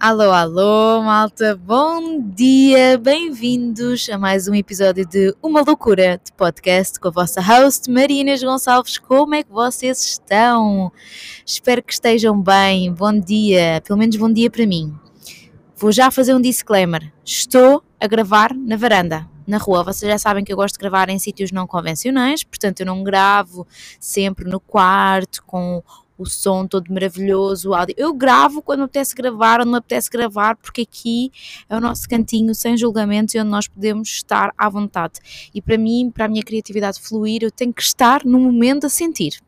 Alô, alô, malta, bom dia, bem-vindos a mais um episódio de Uma Loucura de Podcast com a vossa host Marinas Gonçalves. Como é que vocês estão? Espero que estejam bem. Bom dia, pelo menos bom dia para mim. Vou já fazer um disclaimer: estou a gravar na varanda. Na rua, vocês já sabem que eu gosto de gravar em sítios não convencionais, portanto, eu não gravo sempre no quarto com o som todo maravilhoso, o áudio. Eu gravo quando me apetece gravar, não me apetece gravar, porque aqui é o nosso cantinho sem julgamentos e onde nós podemos estar à vontade. E para mim, para a minha criatividade fluir, eu tenho que estar no momento a sentir.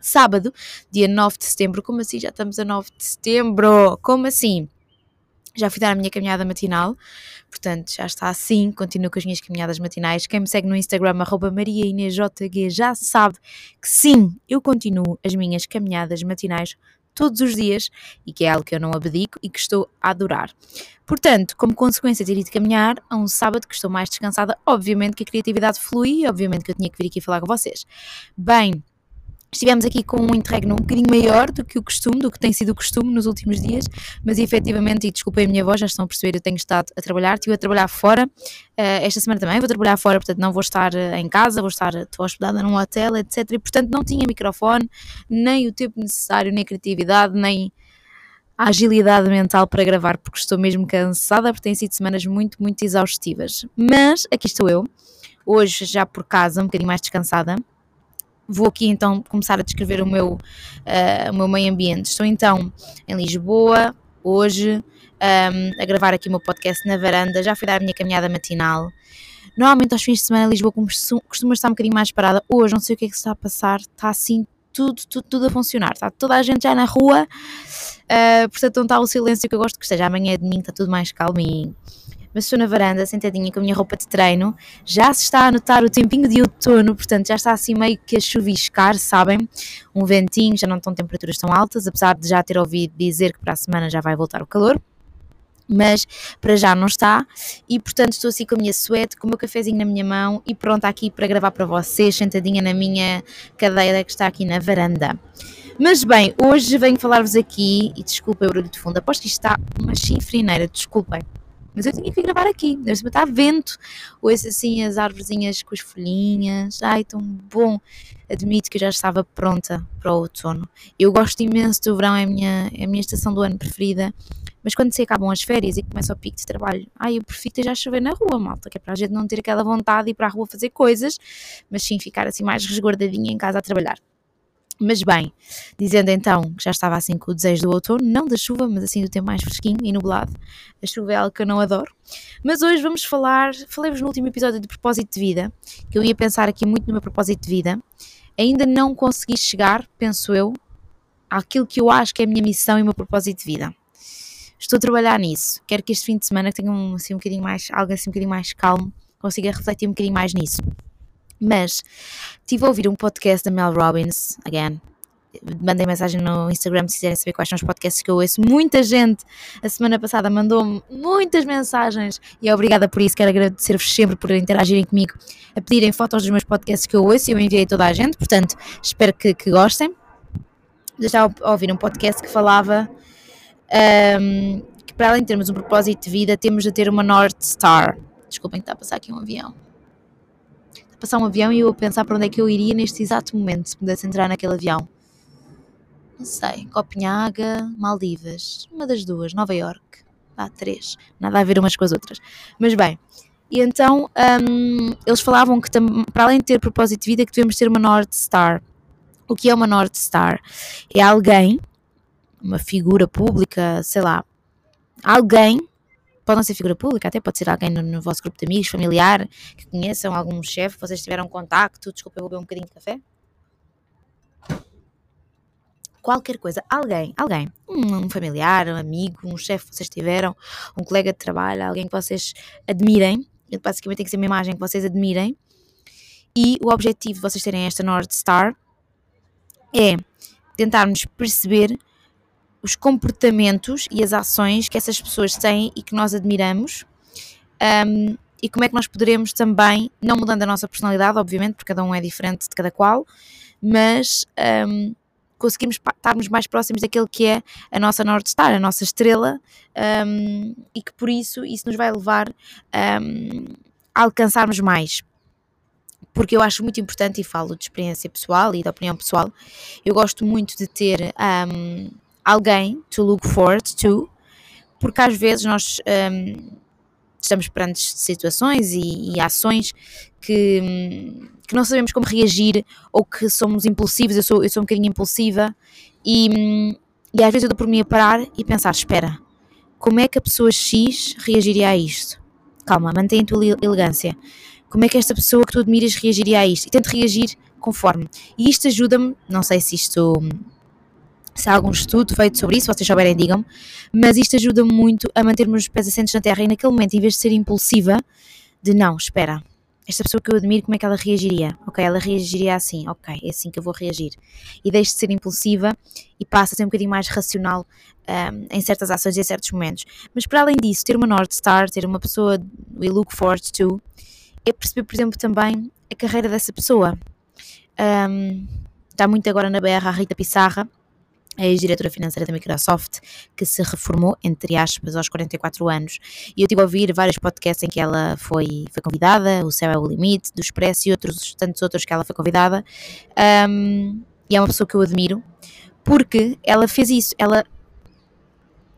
Sábado, dia 9 de setembro, como assim? Já estamos a 9 de setembro, como assim? Já fui dar a minha caminhada matinal, portanto já está assim, continuo com as minhas caminhadas matinais. Quem me segue no Instagram, arroba mariainejg, já sabe que sim, eu continuo as minhas caminhadas matinais todos os dias e que é algo que eu não abdico e que estou a adorar. Portanto, como consequência de ter ido caminhar, a um sábado que estou mais descansada, obviamente que a criatividade flui e obviamente que eu tinha que vir aqui falar com vocês. Bem, Estivemos aqui com um interregno um bocadinho maior do que o costume, do que tem sido o costume nos últimos dias, mas efetivamente, e desculpem a minha voz, já estão a perceber, eu tenho estado a trabalhar, estive a trabalhar fora, uh, esta semana também vou trabalhar fora, portanto não vou estar uh, em casa, vou estar, estou hospedada num hotel, etc. E portanto não tinha microfone, nem o tempo necessário, nem criatividade, nem a agilidade mental para gravar, porque estou mesmo cansada, porque têm sido semanas muito, muito exaustivas. Mas aqui estou eu, hoje já por casa, um bocadinho mais descansada Vou aqui então começar a descrever o meu, uh, o meu meio ambiente. Estou então em Lisboa, hoje, um, ehm, a gravar aqui o meu podcast na varanda. Já fui dar a minha caminhada matinal. Normalmente aos fins de semana Lisboa costuma estar um bocadinho mais parada. Hoje não sei o que é que está a passar, está assim tudo, tudo, tudo a funcionar. Está toda a gente já na rua, uh, portanto não está o silêncio que eu gosto que esteja. Amanhã é domingo, está tudo mais calminho mas estou na varanda, sentadinha com a minha roupa de treino. Já se está a notar o tempinho de outono, portanto já está assim meio que a chuviscar, sabem? Um ventinho, já não estão temperaturas tão altas, apesar de já ter ouvido dizer que para a semana já vai voltar o calor mas para já não está e portanto estou assim com a minha suéte, com o meu cafezinho na minha mão e pronta aqui para gravar para vocês, sentadinha na minha cadeira que está aqui na varanda. Mas bem, hoje venho falar-vos aqui, e desculpem o barulho de fundo, aposto que isto está uma chifrineira, desculpem, mas eu tinha que gravar aqui, deve estar vento, ouço assim as árvorezinhas com as folhinhas, ai tão bom, admito que eu já estava pronta para o outono. Eu gosto imenso do verão, é a minha, é a minha estação do ano preferida, mas quando se acabam as férias e começa o pico de trabalho, ai eu prefiro já chover na rua, malta, que é para a gente não ter aquela vontade de ir para a rua fazer coisas, mas sim ficar assim mais resguardadinha em casa a trabalhar. Mas bem, dizendo então que já estava assim com o desejo do outono, não da chuva, mas assim do tempo mais fresquinho e nublado. A chuva é algo que eu não adoro. Mas hoje vamos falar, falei-vos no último episódio de propósito de vida, que eu ia pensar aqui muito no meu propósito de vida. Ainda não consegui chegar, penso eu, àquilo que eu acho que é a minha missão e o meu propósito de vida. Estou a trabalhar nisso. Quero que este fim de semana tenha um, assim, um bocadinho mais, algo assim um bocadinho mais calmo, consiga refletir um bocadinho mais nisso. Mas estive a ouvir um podcast da Mel Robbins, again. Mandei mensagem no Instagram se quiserem saber quais são os podcasts que eu ouço. Muita gente a semana passada mandou-me muitas mensagens e é obrigada por isso. Quero agradecer-vos sempre por interagirem comigo, a pedirem fotos dos meus podcasts que eu ouço e eu enviei toda a gente. Portanto, espero que, que gostem. Já estava a ouvir um podcast que falava um, que, para além de termos um propósito de vida, temos de ter uma North Star. Desculpem que está a passar aqui um avião passar um avião e eu a pensar para onde é que eu iria neste exato momento, se pudesse entrar naquele avião. Não sei, Copenhaga, Maldivas, uma das duas, Nova York. Há ah, três, nada a ver umas com as outras. Mas bem, e então um, eles falavam que para além de ter propósito de vida, que devemos ter uma North Star. O que é uma North Star? É alguém, uma figura pública, sei lá, alguém pode não ser figura pública, até pode ser alguém no, no vosso grupo de amigos, familiar, que conheçam, algum chefe, vocês tiveram contacto, desculpa, eu vou beber um bocadinho de café. Qualquer coisa, alguém, alguém, um, um familiar, um amigo, um chefe que vocês tiveram, um colega de trabalho, alguém que vocês admirem, basicamente tem que ser uma imagem que vocês admirem, e o objetivo de vocês terem esta North Star é tentarmos perceber os comportamentos e as ações que essas pessoas têm e que nós admiramos um, e como é que nós poderemos também, não mudando a nossa personalidade, obviamente, porque cada um é diferente de cada qual, mas um, conseguirmos estarmos mais próximos daquele que é a nossa North Star, a nossa estrela, um, e que por isso isso nos vai levar um, a alcançarmos mais. Porque eu acho muito importante, e falo de experiência pessoal e da opinião pessoal, eu gosto muito de ter um, alguém to look forward to, porque às vezes nós estamos perante situações e, e ações que, que, não sabemos como reagir ou que somos impulsivos. Eu sou, eu sou um bocadinho impulsiva e, e às vezes eu dou por mim a parar e pensar: espera, como é que a pessoa X reagiria a isto? Calma, mantém a tua elegância. Como é que esta pessoa que tu admiras reagiria a isto? E tento reagir conforme. E isto ajuda-me, não sei se isto se há algum estudo feito sobre isso, vocês souberem, digam-me, mas isto ajuda muito a mantermos os pés assentes na terra e naquele momento, em vez de ser impulsiva, de não, espera, esta pessoa que eu admiro, como é que ela reagiria? Ok, ela reagiria assim, ok, é assim que eu vou reagir. E deixe de ser impulsiva e passa a ser um bocadinho mais racional um, em certas ações e em certos momentos. Mas para além disso, ter uma North Star, ter uma pessoa we look forward to, é perceber, por exemplo, também a carreira dessa pessoa. Um, está muito agora na BR a Rita Pissarra, a ex-diretora financeira da Microsoft, que se reformou, entre aspas, aos 44 anos. E eu tive a ouvir vários podcasts em que ela foi, foi convidada, O Céu é o Limite, do Expresso e outros, tantos outros que ela foi convidada. Um, e é uma pessoa que eu admiro, porque ela fez isso, ela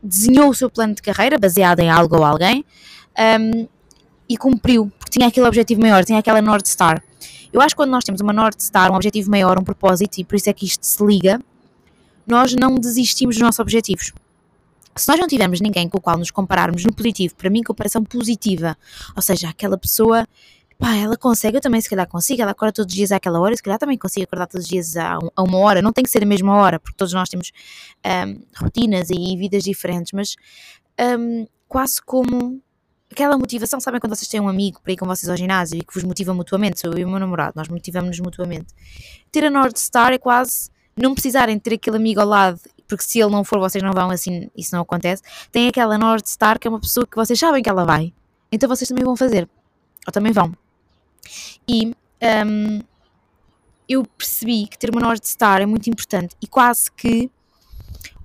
desenhou o seu plano de carreira baseado em algo ou alguém um, e cumpriu, porque tinha aquele objetivo maior, tinha aquela North Star. Eu acho que quando nós temos uma North Star, um objetivo maior, um propósito, e por isso é que isto se liga, nós não desistimos dos nossos objetivos. Se nós não tivermos ninguém com o qual nos compararmos no positivo, para mim, comparação positiva, ou seja, aquela pessoa, pá, ela consegue, eu também se calhar consigo, ela acorda todos os dias àquela hora, se calhar também consigo acordar todos os dias a, uma hora, não tem que ser a mesma hora, porque todos nós temos um, rotinas e vidas diferentes, mas um, quase como aquela motivação, sabem quando vocês têm um amigo para ir com vocês ao ginásio e que vos motiva mutuamente, eu e o meu namorado, nós motivamos-nos mutuamente. Ter a North Star é quase não precisarem ter aquele amigo ao lado, porque se ele não for, vocês não vão, assim, isso não acontece. Tem aquela North Star que é uma pessoa que vocês sabem que ela vai, então vocês também vão fazer, ou também vão. E um, eu percebi que ter uma North Star é muito importante e quase que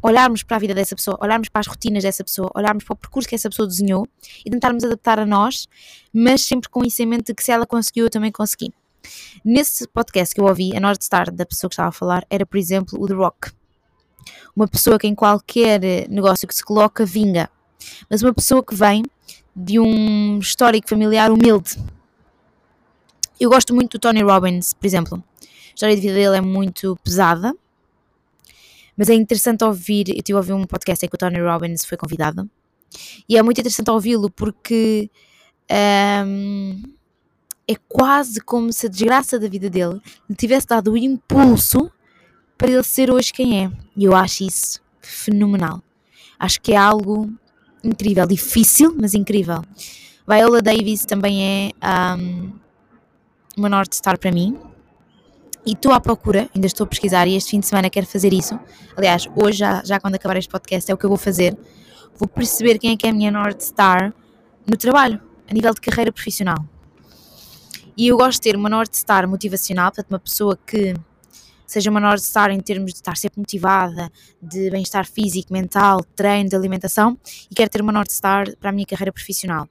olharmos para a vida dessa pessoa, olharmos para as rotinas dessa pessoa, olharmos para o percurso que essa pessoa desenhou e tentarmos adaptar a nós, mas sempre com isso em mente de que se ela conseguiu, eu também consegui. Nesse podcast que eu ouvi, a North Star da pessoa que estava a falar era, por exemplo, o The Rock. Uma pessoa que em qualquer negócio que se coloca vinga, mas uma pessoa que vem de um histórico familiar humilde. Eu gosto muito do Tony Robbins, por exemplo. A história de vida dele é muito pesada, mas é interessante ouvir. Eu tive a ouvir um podcast em que o Tony Robbins foi convidado, e é muito interessante ouvi-lo porque. Um, é quase como se a desgraça da vida dele lhe tivesse dado o impulso para ele ser hoje quem é. E eu acho isso fenomenal. Acho que é algo incrível, difícil, mas incrível. Viola Davis também é um, uma North Star para mim. E estou à procura, ainda estou a pesquisar e este fim de semana quero fazer isso. Aliás, hoje, já, já quando acabar este podcast, é o que eu vou fazer. Vou perceber quem é que é a minha North Star no trabalho, a nível de carreira profissional. E eu gosto de ter uma North Star motivacional, portanto, uma pessoa que seja uma North Star em termos de estar sempre motivada, de bem-estar físico, mental, treino, de alimentação, e quero ter uma North Star para a minha carreira profissional.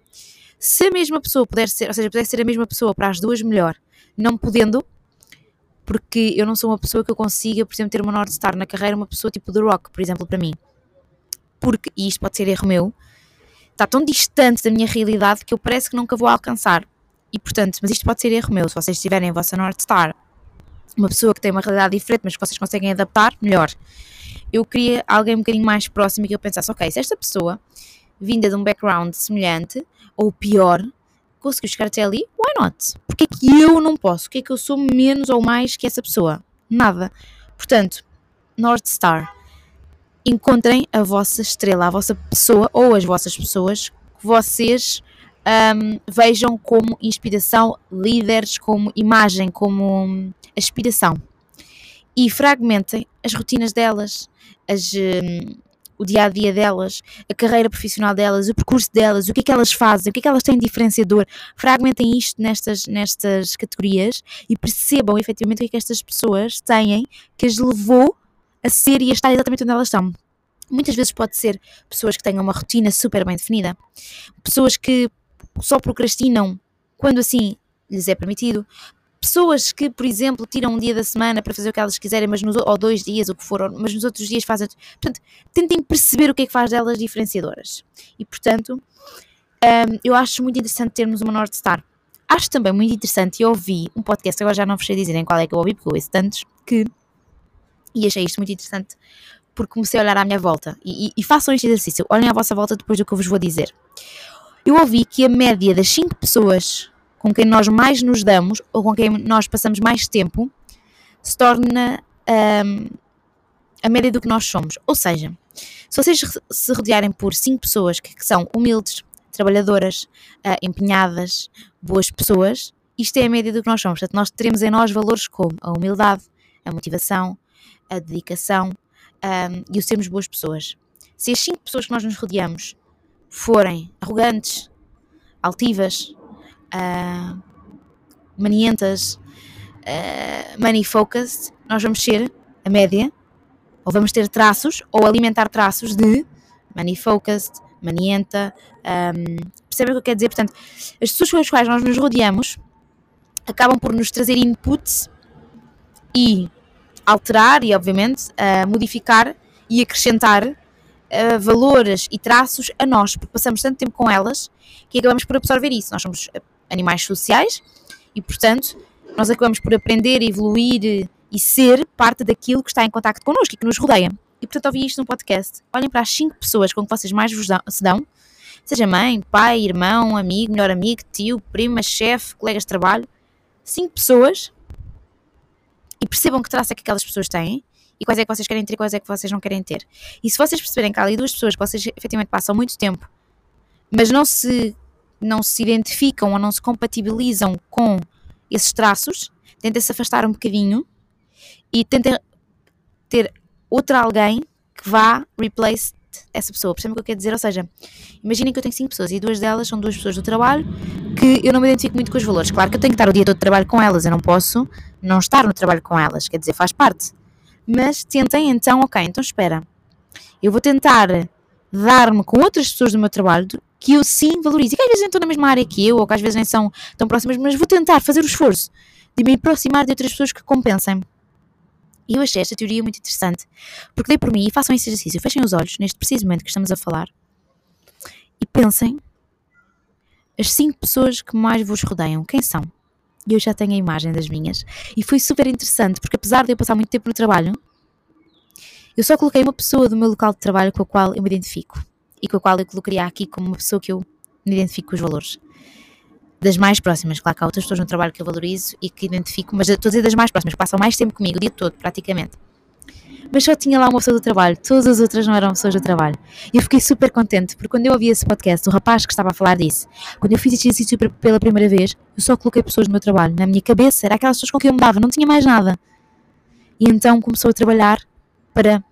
Se a mesma pessoa puder ser, ou seja, puder ser a mesma pessoa para as duas, melhor. Não podendo, porque eu não sou uma pessoa que eu consiga, por exemplo, ter uma North Star na carreira, uma pessoa tipo The Rock, por exemplo, para mim. Porque, e isto pode ser erro meu, está tão distante da minha realidade que eu parece que nunca vou alcançar. E portanto, mas isto pode ser erro meu, se vocês tiverem a vossa North Star, uma pessoa que tem uma realidade diferente, mas que vocês conseguem adaptar, melhor. Eu queria alguém um bocadinho mais próximo e que eu pensasse, ok, se esta pessoa, vinda de um background semelhante, ou pior, conseguiu chegar até ali, why not? Porque é que eu não posso? Porque é que eu sou menos ou mais que essa pessoa? Nada. Portanto, North Star. Encontrem a vossa estrela, a vossa pessoa ou as vossas pessoas que vocês um, vejam como inspiração líderes, como imagem, como aspiração. E fragmentem as rotinas delas, as, um, o dia a dia delas, a carreira profissional delas, o percurso delas, o que é que elas fazem, o que é que elas têm diferenciador. Fragmentem isto nestas, nestas categorias e percebam efetivamente o que é que estas pessoas têm que as levou a ser e a estar exatamente onde elas estão. Muitas vezes pode ser pessoas que tenham uma rotina super bem definida, pessoas que só procrastinam quando assim lhes é permitido, pessoas que, por exemplo, tiram um dia da semana para fazer o que elas quiserem, mas nos, ou dois dias, o que for, mas nos outros dias fazem. Portanto, tentem perceber o que é que faz delas diferenciadoras. E, portanto, um, eu acho muito interessante termos uma North Star. Acho também muito interessante, e ouvi um podcast, agora já não vos sei dizer em qual é que eu ouvi, porque eu ouço tantos, que. E achei isto muito interessante, porque comecei a olhar à minha volta. E, e, e façam este exercício, olhem à vossa volta depois do que eu vos vou dizer. Eu ouvi que a média das 5 pessoas com quem nós mais nos damos ou com quem nós passamos mais tempo se torna um, a média do que nós somos. Ou seja, se vocês se rodearem por 5 pessoas que, que, são humildes, trabalhadoras, uh, empenhadas, boas pessoas, isto é a média do que nós somos. Portanto, nós teremos em nós valores como a humildade, a motivação, a dedicação um, e o sermos boas pessoas. Se as 5 pessoas que nós nos rodeamos forem arrogantes, altivas, uh, manientas, uh, money focused, nós vamos ser a média, ou vamos ter traços, ou alimentar traços de money focused, manienta. Um, percebem o que eu quero dizer? Portanto, as pessoas com as quais nós nos rodeamos acabam por nos trazer inputs e alterar e, obviamente, uh, modificar e acrescentar uh, valores e traços a nós, porque passamos tanto tempo com elas que acabamos por absorver isso. Nós somos animais sociais e, portanto, nós acabamos por aprender, evoluir e ser parte daquilo que está em contato connosco e que nos rodeia. E, portanto, ouvi isto no podcast. Olhem para as 5 pessoas com que vocês mais vos dão, se dão, seja mãe, pai, irmão, amigo, melhor amigo, tio, prima, chefe, colegas de trabalho. 5 pessoas e percebam que traço é que aquelas pessoas têm e quais é que vocês querem ter e quais é que vocês não querem ter. E se vocês perceberem que há ali duas pessoas que vocês efetivamente passam muito tempo, mas não se não se identificam ou não se compatibilizam com esses traços, tentem se afastar um bocadinho e tentem ter outra alguém que vá replace essa pessoa. Percebem o que eu quero dizer? Ou seja, imaginem que eu tenho cinco pessoas e duas delas são duas pessoas do trabalho que eu não me identifico muito com os valores. Claro que eu tenho que estar o dia todo de trabalho com elas, eu não posso não estar no trabalho com elas, quer dizer, faz parte. Mas tentem então, ok, então espera. Eu vou tentar dar-me com outras pessoas do meu trabalho que eu sim valorizo. E que às vezes nem estão na mesma área que eu, ou que às vezes nem são tão próximas, mas vou tentar fazer o esforço de me aproximar de outras pessoas que compensem. E eu achei esta teoria muito interessante, porque dei por mim e façam esse exercício, fechem os olhos neste preciso momento que estamos a falar e pensem as cinco pessoas que mais vos rodeiam, quem são? E eu já tenho a imagem das minhas. E foi super interessante, porque apesar de eu passar muito tempo no trabalho, eu só coloquei uma pessoa do meu local de trabalho com a qual eu me identifico e com a qual eu colocaria aqui como uma pessoa que eu me identifico com os valores. Das mais próximas, claro que há outras pessoas no trabalho que eu valorizo e que identifico, mas estou a dizer das mais próximas, que passam mais tempo comigo o dia todo, praticamente. Mas só tinha lá uma pessoa do trabalho, todas as outras não eram pessoas do trabalho. E eu fiquei super contente, porque quando eu ouvi esse podcast, o rapaz que estava a falar disso, quando eu fiz exercício pela primeira vez, eu só coloquei pessoas do meu trabalho. Na minha cabeça, era aquelas pessoas com quem eu me dava, não tinha mais nada. E então começou a trabalhar para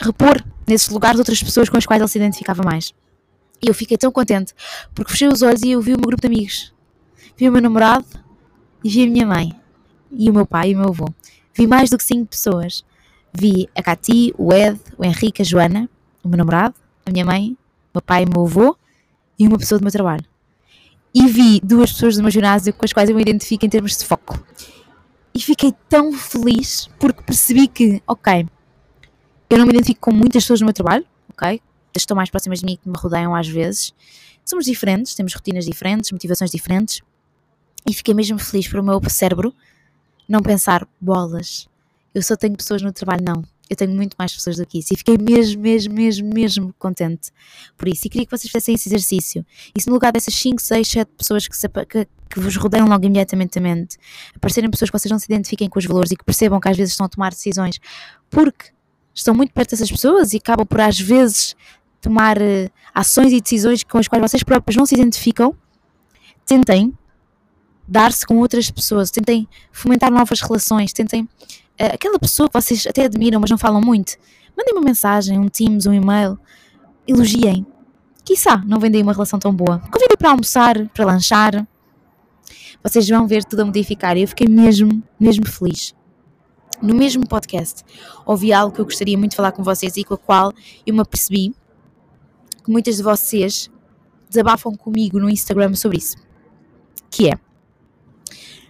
repor nesses lugares outras pessoas com as quais ele se identificava mais. E eu fiquei tão contente, porque fechei os olhos e eu vi o meu grupo de amigos. Vi o meu namorado e vi a minha mãe, e o meu pai e o meu avô. Vi mais do que cinco pessoas. Vi a Cati, o Ed, o Henrique, a Joana, o meu namorado, a minha mãe, o meu pai o meu avô e uma pessoa do meu trabalho. E vi duas pessoas do meu ginásio com as quais eu me identifico em termos de foco. E fiquei tão feliz porque percebi que, ok, eu não me identifico com muitas pessoas no meu trabalho, ok? Estão mais próximas de mim que me rodeiam às vezes. Somos diferentes, temos rotinas diferentes, motivações diferentes. E fiquei mesmo feliz para o meu cérebro não pensar, bolas, eu só tenho pessoas no trabalho, não. Eu tenho muito mais pessoas do que isso. E fiquei mesmo, mesmo, mesmo, mesmo contente por isso. E queria que vocês fizessem esse exercício. E se no lugar dessas 5, 6, 7 pessoas que, se, que, que vos rodeiam logo imediatamente, aparecerem pessoas que vocês não se identifiquem com os valores e que percebam que às vezes estão a tomar decisões porque estão muito perto dessas pessoas e acabam por às vezes tomar uh, ações e decisões com as quais vocês próprios não se identificam, tentem dar-se com outras pessoas, tentem fomentar novas relações, tentem uh, aquela pessoa que vocês até admiram, mas não falam muito, mandem uma mensagem, um Teams, um e-mail, elogiem. Quiçá não vendem uma relação tão boa. Convidem para almoçar, para lanchar. Vocês vão ver tudo a modificar. Eu fiquei mesmo, mesmo feliz. no mesmo podcast, ouvi algo que eu gostaria muito de falar com vocês e com a qual eu me apercebi que muitas de vocês desabafam comigo no Instagram sobre isso. Que é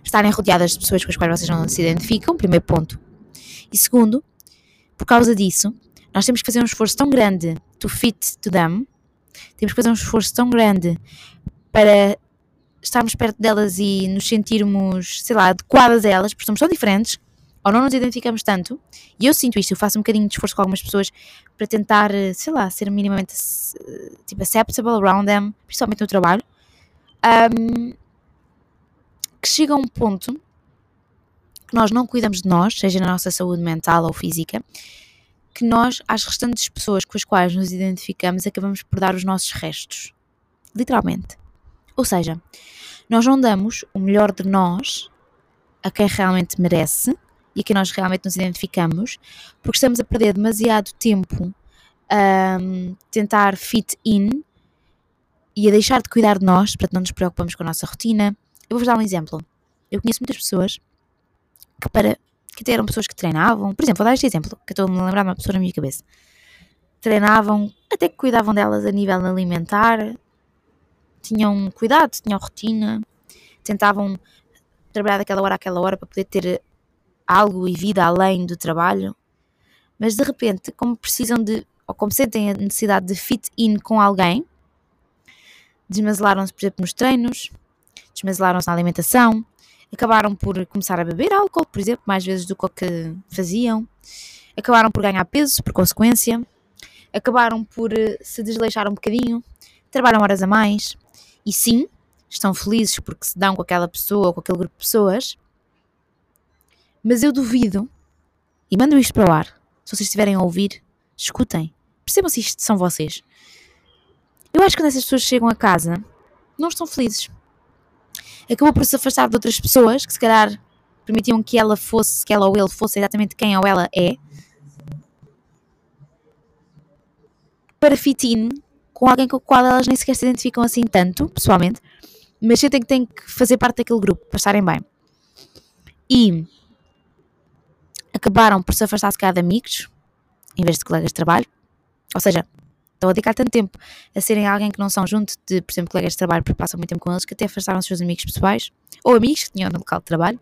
estarem rodeadas de pessoas com as quais vocês não se identificam, primeiro ponto. E segundo, por causa disso, nós temos que fazer um esforço tão grande to fit to them, temos que fazer um esforço tão grande para estarmos perto delas e nos sentirmos, sei lá, adequadas a elas, porque somos tão diferentes, ou não nos identificamos tanto, e eu sinto isto, eu faço um bocadinho de esforço com algumas pessoas para tentar, sei lá, ser minimamente tipo acceptable around them, principalmente no trabalho, um, que chega a um ponto que nós não cuidamos de nós, seja na nossa saúde mental ou física, que nós, às restantes pessoas com as quais nos identificamos, acabamos por dar os nossos restos. Literalmente. Ou seja, nós não damos o melhor de nós a quem realmente merece e a quem nós realmente nos identificamos, porque estamos a perder demasiado tempo a um, tentar fit in e a deixar de cuidar de nós, para não nos preocupamos com a nossa rotina. Eu vou-vos dar um exemplo. Eu conheço muitas pessoas que para que eram pessoas que treinavam, por exemplo, vou dar este exemplo, que estou a me lembrar de uma pessoa na minha cabeça. Treinavam, até que cuidavam delas a nível alimentar, tinham cuidado, tinham rotina, tentavam trabalhar daquela hora àquela hora para poder ter algo e vida além do trabalho, mas de repente, como precisam de, ou como sentem a necessidade de fit in com alguém, desmazelaram-se, por exemplo, nos treinos, desmazelaram-se na alimentação, acabaram por começar a beber álcool, por exemplo, mais vezes do que o que faziam, acabaram por ganhar peso, por consequência, acabaram por eh, se desleixar um bocadinho, trabalham horas a mais, e sim, estão felizes porque se dão com aquela pessoa ou com aquele grupo de pessoas, mas eu duvido, e mando isto para o ar, se vocês estiverem a ouvir, escutem, percebam se isto são vocês. Eu acho que quando essas pessoas chegam a casa, não estão felizes. Acabou por se afastar de outras pessoas que se calhar permitiam que ela fosse, que ela ou ele fosse exatamente quem ou ela é, para fit in com alguém com o qual elas nem sequer se identificam assim tanto, pessoalmente, mas sentem que têm que fazer parte daquele grupo para estarem bem. E acabaram por se afastar se calhar de amigos, em vez de colegas de trabalho. Ou seja, estão a dedicar tanto tempo a serem alguém que não são junto de, por exemplo, colegas de trabalho, porque passam muito tempo com eles, que até afastaram os seus amigos pessoais, ou amigos que tinham no local de trabalho,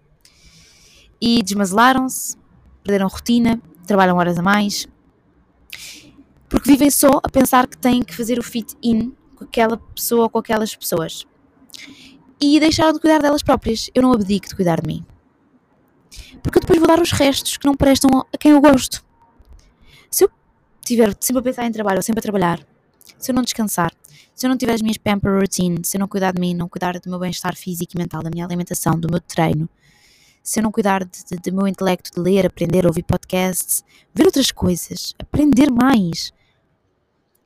e desmazelaram-se, perderam rotina, trabalham horas a mais, porque vivem só a pensar que têm que fazer o fit-in com aquela pessoa ou com aquelas pessoas. E deixaram de cuidar delas próprias. Eu não abdico de cuidar de mim. Porque eu depois vou dar os restos que não prestam a quem eu gosto. Se eu estiver sempre a pensar em trabalho ou sempre a trabalhar, se eu não descansar, se eu não tiver as minhas pamper routine, se eu não cuidar de mim, não cuidar do meu bem-estar físico e mental, da minha alimentação, do meu treino, se eu não cuidar do meu intelecto de ler, aprender, ouvir podcasts, ver outras coisas, aprender mais,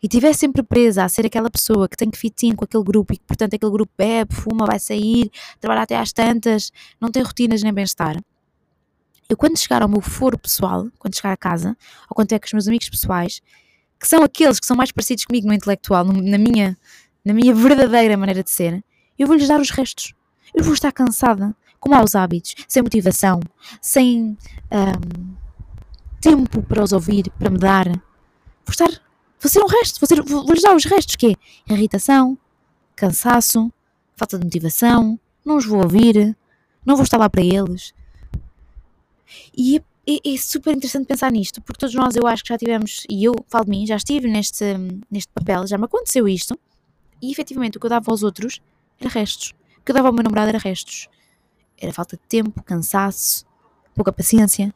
e estiver sempre presa a ser aquela pessoa que tem que fit in com aquele grupo e que, portanto, aquele grupo bebe, fuma, vai sair, trabalha até às tantas, não tem rotinas nem bem-estar. Eu, quando chegar ao meu foro pessoal, quando chegar a casa, ou quando estiver com os meus amigos pessoais, que são aqueles que são mais parecidos comigo no intelectual, na minha, na minha verdadeira maneira de ser, eu vou-lhes dar os restos. Eu vou estar cansada, com maus hábitos, sem motivação, sem um, tempo para os ouvir, para me dar. Vou estar Vou ser um resto, vou, vou lhes dar os restos, que é irritação, cansaço, falta de motivação, não os vou ouvir, não vou estar lá para eles. E é, é, é, super interessante pensar nisto, porque todos nós eu acho que já tivemos, e eu falo de mim, já estive neste, neste papel, já me aconteceu isto, e efetivamente o que eu dava aos outros era restos. O que eu dava ao meu namorado era restos. Era falta de tempo, cansaço, pouca paciência,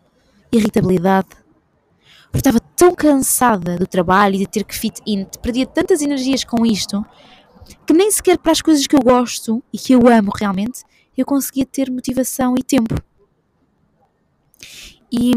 irritabilidade, porque estava tão cansada do trabalho e de ter que fit in, perdia tantas energias com isto, que nem sequer para as coisas que eu gosto e que eu amo realmente, eu conseguia ter motivação e tempo. E,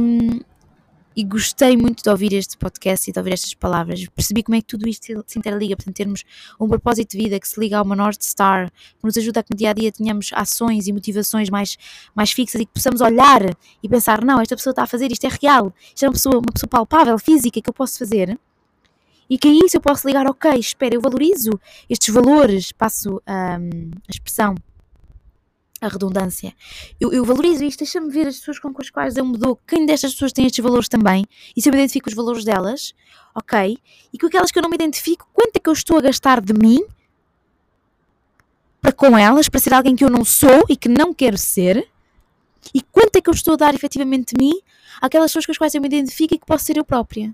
e gostei muito de ouvir este podcast e de ouvir estas palavras. Percebi como é que tudo isto se interliga, portanto, termos um propósito de vida que se liga a uma North Star, que nos ajuda a que no dia a dia tenhamos ações e motivações mais, mais fixas e que possamos olhar e pensar: não, esta pessoa está a fazer isto, é real, isto é uma pessoa, uma pessoa palpável, física, que eu posso fazer. E que a isso eu posso ligar, ok, espera, eu valorizo estes valores, passo um, a expressão a redundância. Eu, eu valorizo isto, deixa-me ver as pessoas com as quais eu me dou, quem destas pessoas tem estes valores também, e se eu me identifico os valores delas, ok? E com aquelas que eu não me identifico, quanto é que eu estou a gastar de mim para com elas, para ser alguém que eu não sou e que não quero ser, e quanto é que eu estou a dar efetivamente de mim àquelas pessoas com as quais eu me identifico e que posso ser eu própria.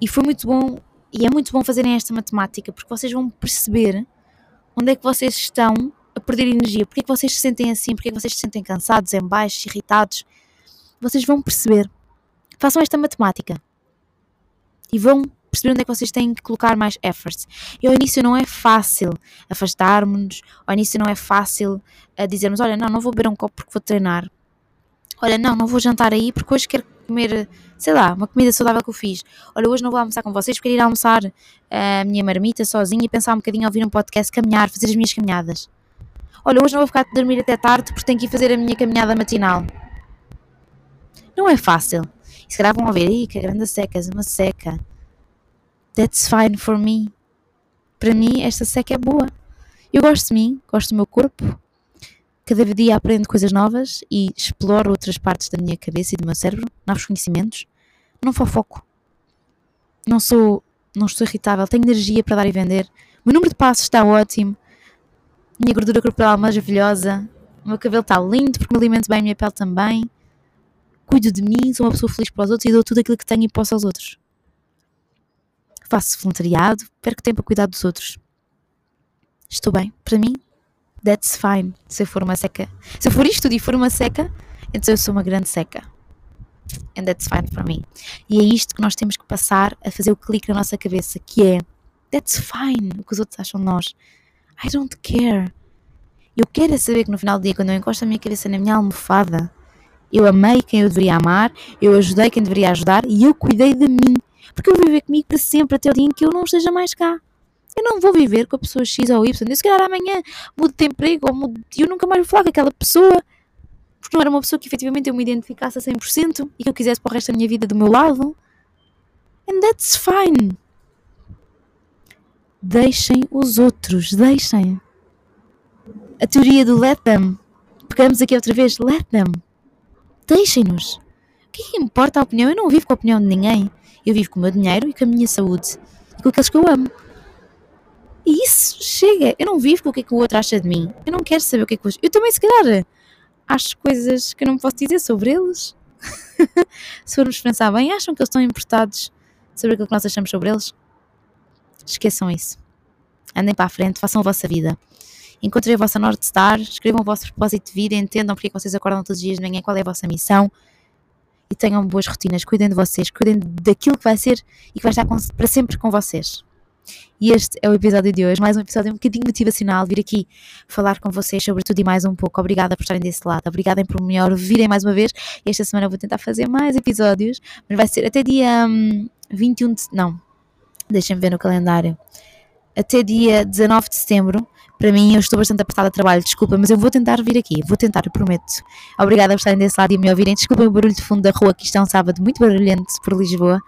E foi muito bom, e é muito bom fazerem esta matemática, porque vocês vão perceber onde é que vocês estão perder energia, porque é que vocês se sentem assim, porque é que vocês se sentem cansados, em baixo, irritados. Vocês vão perceber. Façam esta matemática. E vão perceber onde é que vocês têm que colocar mais efforts. E ao início não é fácil afastarmos-nos, ao início não é fácil a dizermos: Olha, não, não vou beber um copo porque vou treinar. Olha, não, não vou jantar aí porque hoje quero comer, sei lá, uma comida saudável que eu fiz. Olha, hoje não vou almoçar com vocês, quero ir almoçar a minha marmita sozinha e pensar um bocadinho, ouvir um podcast, caminhar, fazer as minhas caminhadas. Olha, hoje não vou ficar a dormir até tarde porque tenho que ir fazer a minha caminhada matinal. Não é fácil. E se calhar vão ver, ih, que grande seca, uma seca. That's fine for me. Para mim, esta seca é boa. Eu gosto de mim, gosto do meu corpo. Cada dia aprendo coisas novas e exploro outras partes da minha cabeça e do meu cérebro, novos conhecimentos. Não fofoco. Não sou, não estou irritável, tenho energia para dar e vender. O meu número de passos está ótimo minha gordura corporal maravilhosa, o meu cabelo está lindo porque me alimento bem a minha pele também, cuido de mim, sou uma pessoa feliz para os outros e dou tudo aquilo que tenho e posso aos outros. Faço voluntariado, perco tempo a cuidar dos outros. Estou bem, para mim, that's fine. Se eu for uma seca, se eu for isto e for uma seca, então eu sou uma grande seca. And that's fine para mim. E é isto que nós temos que passar a fazer o clique na nossa cabeça, que é that's fine o que os outros acham de nós. I don't care. Eu quero é saber que no final do dia, quando eu encosto a minha cabeça na minha almofada, eu amei quem eu deveria amar, eu ajudei quem deveria ajudar e eu cuidei de mim. Porque eu vou viver comigo para sempre até o dia em que eu não esteja mais cá. Eu não vou viver com a pessoa X ou Y. Eu se calhar amanhã mudo de emprego ou mudo, eu nunca mais vou falar com aquela pessoa. Porque não era uma pessoa que efetivamente eu me identificasse a 100% e que eu quisesse para o resto da minha vida do meu lado. And that's fine. Deixem os outros, deixem. A teoria do let them. Pegamos aqui outra vez, let them. Deixem-nos. O que é que importa a opinião? Eu não vivo com a opinião de ninguém. Eu vivo com o meu dinheiro e com a minha saúde. E com aqueles que eu amo. E isso chega. Eu não vivo com o que é que o outro acha de mim. Eu não quero saber o que é que o outro... Eu também, se calhar, acho coisas que eu não posso dizer sobre eles. se formos pensar bem, acham que eles estão importados sobre aquilo que nós achamos sobre eles? Esqueçam isso. Andem para a frente, façam a vossa vida. Encontrem a vossa North Star, escrevam o vosso propósito de vida, entendam porque é vocês acordam todos os dias de manhã, qual é a vossa missão e tenham boas rotinas. Cuidem de vocês, cuidem daquilo que vai ser e que vai estar com, para sempre com vocês. E este é o episódio de hoje, mais um episódio um bocadinho motivacional, vir aqui falar com vocês sobre tudo e mais um pouco. Obrigada por estarem desse lado, obrigada por me ouvirem mais uma vez. Esta semana vou tentar fazer mais episódios, mas vai ser até dia hum, 21 de. Não, deixem-me ver no calendário, até dia 19 de setembro. Para mim, eu estou bastante apertada de trabalho, desculpa, mas eu vou tentar vir aqui, vou tentar, eu prometo. Obrigada por estarem desse lado e me ouvirem. Desculpem o barulho de fundo da rua, que isto é um sábado muito barulhento por Lisboa.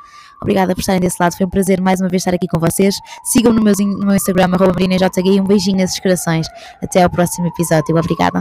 Obrigada por estarem desse lado, foi um prazer mais uma vez estar aqui com vocês. Sigam no meu, no meu Instagram, arroba um beijinho nesses corações. Até ao próximo episódio, obrigada.